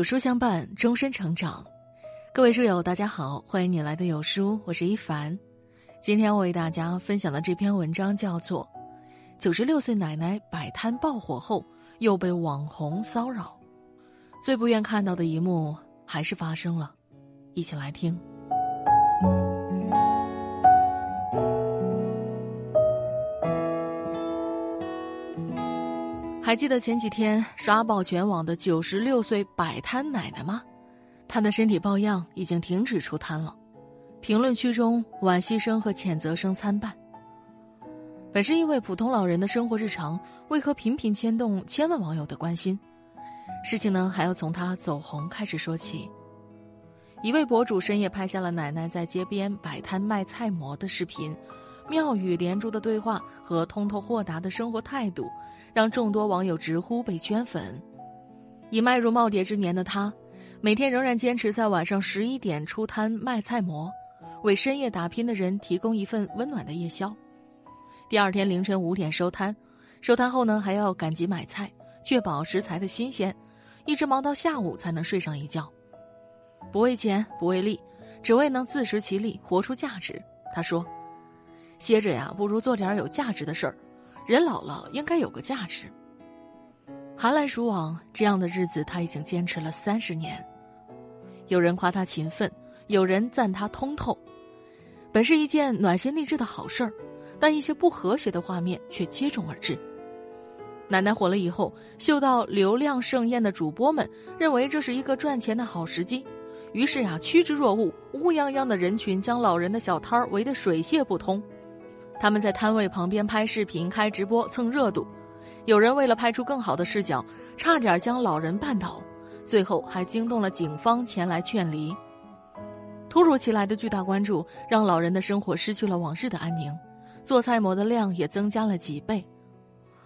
有书相伴，终身成长。各位书友，大家好，欢迎你来的有书，我是一凡。今天我为大家分享的这篇文章叫做《九十六岁奶奶摆摊爆火后又被网红骚扰》，最不愿看到的一幕还是发生了，一起来听。还记得前几天刷爆全网的九十六岁摆摊奶奶吗？她的身体抱恙，已经停止出摊了。评论区中惋惜声和谴责声参半。本是一位普通老人的生活日常，为何频频牵动千万网友的关心？事情呢，还要从她走红开始说起。一位博主深夜拍下了奶奶在街边摆摊卖菜馍的视频。妙语连珠的对话和通透豁达的生活态度，让众多网友直呼被圈粉。已迈入耄耋之年的他，每天仍然坚持在晚上十一点出摊卖菜馍，为深夜打拼的人提供一份温暖的夜宵。第二天凌晨五点收摊，收摊后呢还要赶集买菜，确保食材的新鲜，一直忙到下午才能睡上一觉。不为钱，不为利，只为能自食其力，活出价值。他说。歇着呀，不如做点有价值的事儿。人老了，应该有个价值。寒来暑往，这样的日子他已经坚持了三十年。有人夸他勤奋，有人赞他通透。本是一件暖心励志的好事儿，但一些不和谐的画面却接踵而至。奶奶火了以后，嗅到流量盛宴的主播们认为这是一个赚钱的好时机，于是呀，趋之若鹜，乌泱泱的人群将老人的小摊儿围得水泄不通。他们在摊位旁边拍视频、开直播蹭热度，有人为了拍出更好的视角，差点将老人绊倒，最后还惊动了警方前来劝离。突如其来的巨大关注让老人的生活失去了往日的安宁，做菜馍的量也增加了几倍，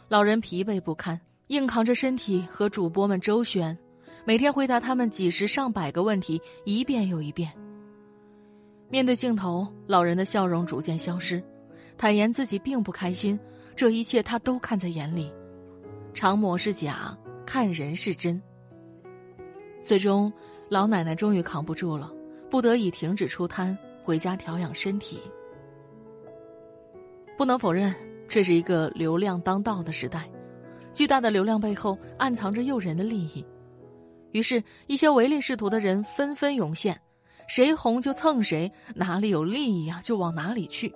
老人疲惫不堪，硬扛着身体和主播们周旋，每天回答他们几十上百个问题，一遍又一遍。面对镜头，老人的笑容逐渐消失。坦言自己并不开心，这一切他都看在眼里。长模是假，看人是真。最终，老奶奶终于扛不住了，不得已停止出摊，回家调养身体。不能否认，这是一个流量当道的时代，巨大的流量背后暗藏着诱人的利益。于是，一些唯利是图的人纷纷涌现，谁红就蹭谁，哪里有利益啊，就往哪里去。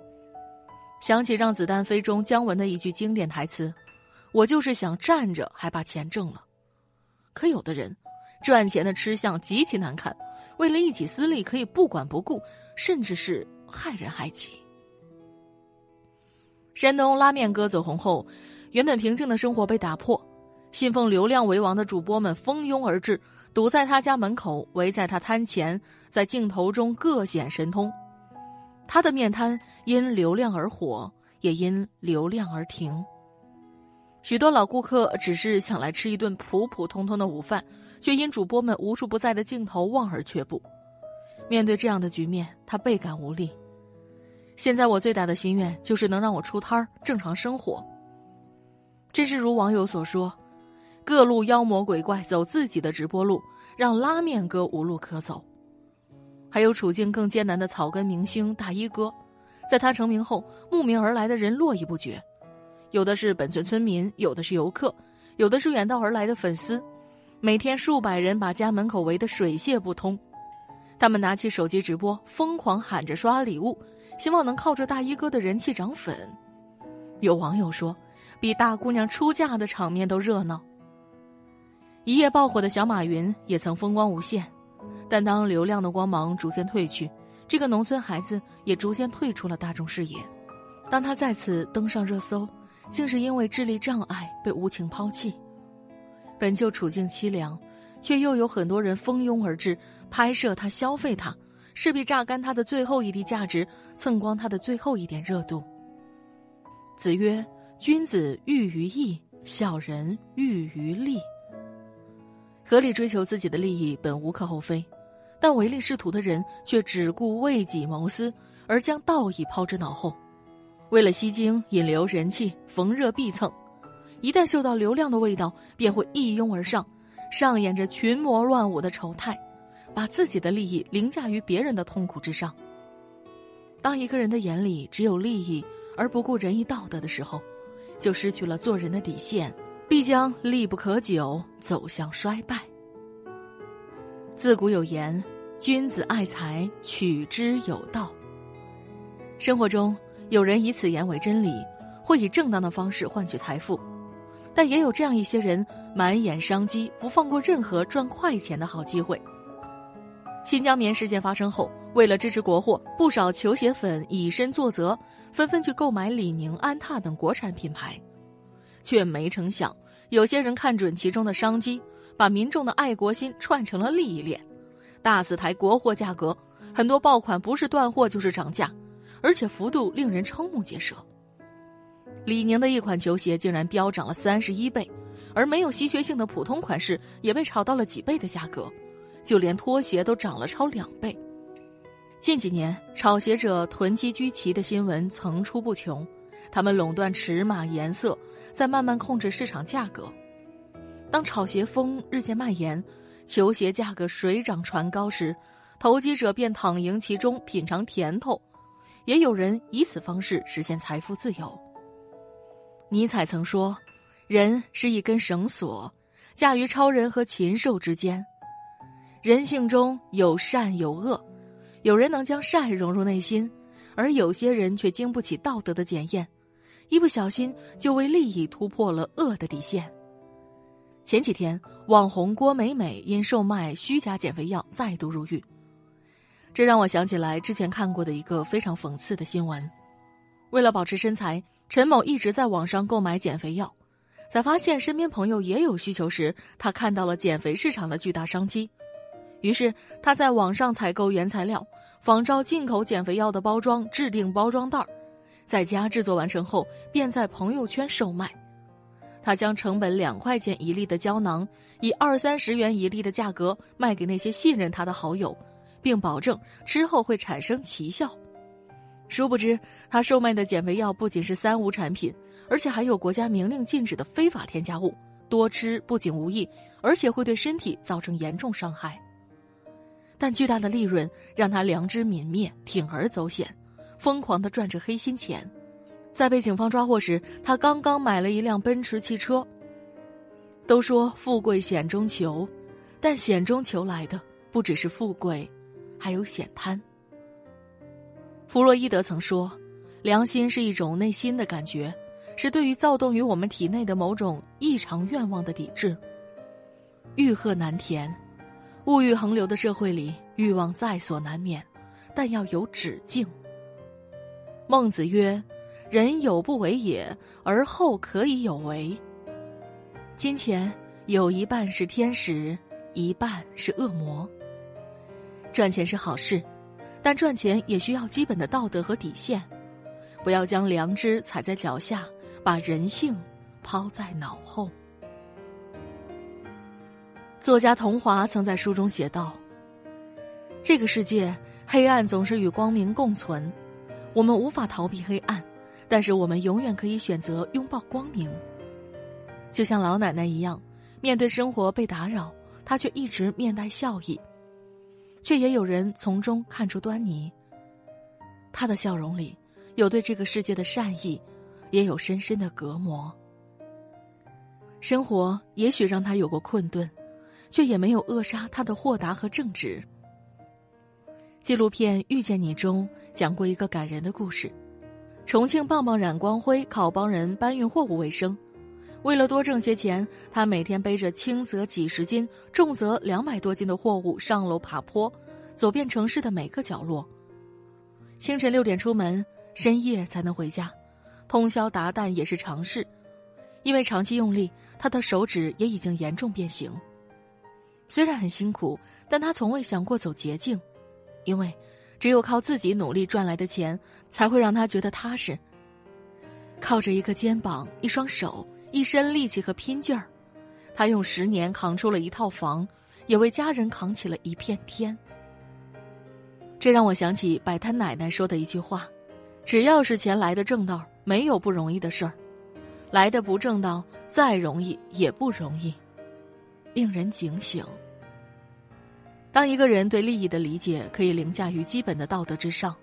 想起《让子弹飞》中姜文的一句经典台词：“我就是想站着还把钱挣了。”可有的人，赚钱的吃相极其难看，为了一己私利可以不管不顾，甚至是害人害己。山东拉面哥走红后，原本平静的生活被打破，信奉流量为王的主播们蜂拥而至，堵在他家门口，围在他摊前，在镜头中各显神通。他的面瘫因流量而火，也因流量而停。许多老顾客只是想来吃一顿普普通通的午饭，却因主播们无处不在的镜头望而却步。面对这样的局面，他倍感无力。现在我最大的心愿就是能让我出摊儿，正常生活。真是如网友所说，各路妖魔鬼怪走自己的直播路，让拉面哥无路可走。还有处境更艰难的草根明星大衣哥，在他成名后，慕名而来的人络绎不绝，有的是本村村民，有的是游客，有的是远道而来的粉丝，每天数百人把家门口围得水泄不通。他们拿起手机直播，疯狂喊着刷礼物，希望能靠着大衣哥的人气涨粉。有网友说，比大姑娘出嫁的场面都热闹。一夜爆火的小马云也曾风光无限。但当流量的光芒逐渐褪去，这个农村孩子也逐渐退出了大众视野。当他再次登上热搜，竟是因为智力障碍被无情抛弃。本就处境凄凉，却又有很多人蜂拥而至，拍摄他、消费他，势必榨干他的最后一滴价值，蹭光他的最后一点热度。子曰：“君子喻于义，小人喻于利。”合理追求自己的利益本无可厚非。但唯利是图的人却只顾为己谋私，而将道义抛之脑后，为了吸睛、引流、人气，逢热必蹭，一旦嗅到流量的味道，便会一拥而上，上演着群魔乱舞的丑态，把自己的利益凌驾于别人的痛苦之上。当一个人的眼里只有利益而不顾仁义道德的时候，就失去了做人的底线，必将力不可久，走向衰败。自古有言：“君子爱财，取之有道。”生活中，有人以此言为真理，会以正当的方式换取财富，但也有这样一些人，满眼商机，不放过任何赚快钱的好机会。新疆棉事件发生后，为了支持国货，不少球鞋粉以身作则，纷纷去购买李宁、安踏等国产品牌，却没成想，有些人看准其中的商机，把民众的爱国心串成了利益链，大肆抬国货价格，很多爆款不是断货就是涨价，而且幅度令人瞠目结舌。李宁的一款球鞋竟然飙涨了三十一倍，而没有稀缺性的普通款式也被炒到了几倍的价格。就连拖鞋都涨了超两倍。近几年，炒鞋者囤积居奇的新闻层出不穷，他们垄断尺码、颜色，在慢慢控制市场价格。当炒鞋风日渐蔓延，球鞋价格水涨船高时，投机者便躺赢其中，品尝甜头。也有人以此方式实现财富自由。尼采曾说：“人是一根绳索，架于超人和禽兽之间。”人性中有善有恶，有人能将善融入内心，而有些人却经不起道德的检验，一不小心就为利益突破了恶的底线。前几天，网红郭美美因售卖虚假减肥药再度入狱，这让我想起来之前看过的一个非常讽刺的新闻：为了保持身材，陈某一直在网上购买减肥药，在发现身边朋友也有需求时，他看到了减肥市场的巨大商机。于是他在网上采购原材料，仿照进口减肥药的包装制定包装袋儿，在家制作完成后便在朋友圈售卖。他将成本两块钱一粒的胶囊以二三十元一粒的价格卖给那些信任他的好友，并保证之后会产生奇效。殊不知，他售卖的减肥药不仅是三无产品，而且还有国家明令禁止的非法添加物，多吃不仅无益，而且会对身体造成严重伤害。但巨大的利润让他良知泯灭，铤而走险，疯狂的赚着黑心钱。在被警方抓获时，他刚刚买了一辆奔驰汽车。都说富贵险中求，但险中求来的不只是富贵，还有险滩。弗洛伊德曾说，良心是一种内心的感觉，是对于躁动于我们体内的某种异常愿望的抵制。欲壑难填。物欲横流的社会里，欲望在所难免，但要有止境。孟子曰：“人有不为也，而后可以有为。”金钱有一半是天使，一半是恶魔。赚钱是好事，但赚钱也需要基本的道德和底线，不要将良知踩在脚下，把人性抛在脑后。作家桐华曾在书中写道：“这个世界，黑暗总是与光明共存，我们无法逃避黑暗，但是我们永远可以选择拥抱光明。就像老奶奶一样，面对生活被打扰，她却一直面带笑意，却也有人从中看出端倪。她的笑容里，有对这个世界的善意，也有深深的隔膜。生活也许让她有过困顿。”却也没有扼杀她的豁达和正直。纪录片《遇见你》中讲过一个感人的故事：重庆棒棒冉光辉靠帮人搬运货物为生，为了多挣些钱，他每天背着轻则几十斤、重则两百多斤的货物上楼爬坡，走遍城市的每个角落。清晨六点出门，深夜才能回家，通宵达旦也是常事。因为长期用力，他的手指也已经严重变形。虽然很辛苦，但他从未想过走捷径，因为只有靠自己努力赚来的钱，才会让他觉得踏实。靠着一个肩膀、一双手、一身力气和拼劲儿，他用十年扛出了一套房，也为家人扛起了一片天。这让我想起摆摊奶奶说的一句话：“只要是钱来的正道，没有不容易的事儿；来的不正道，再容易也不容易。”令人警醒。当一个人对利益的理解可以凌驾于基本的道德之上，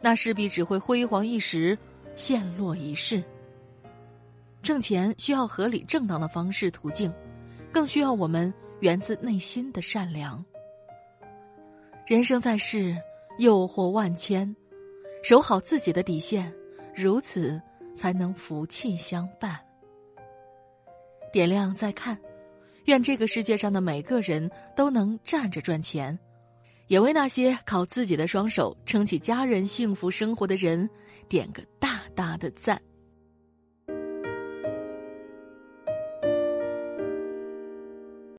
那势必只会辉煌一时，陷落一世。挣钱需要合理正当的方式途径，更需要我们源自内心的善良。人生在世，诱惑万千，守好自己的底线，如此才能福气相伴。点亮再看。愿这个世界上的每个人都能站着赚钱，也为那些靠自己的双手撑起家人幸福生活的人点个大大的赞。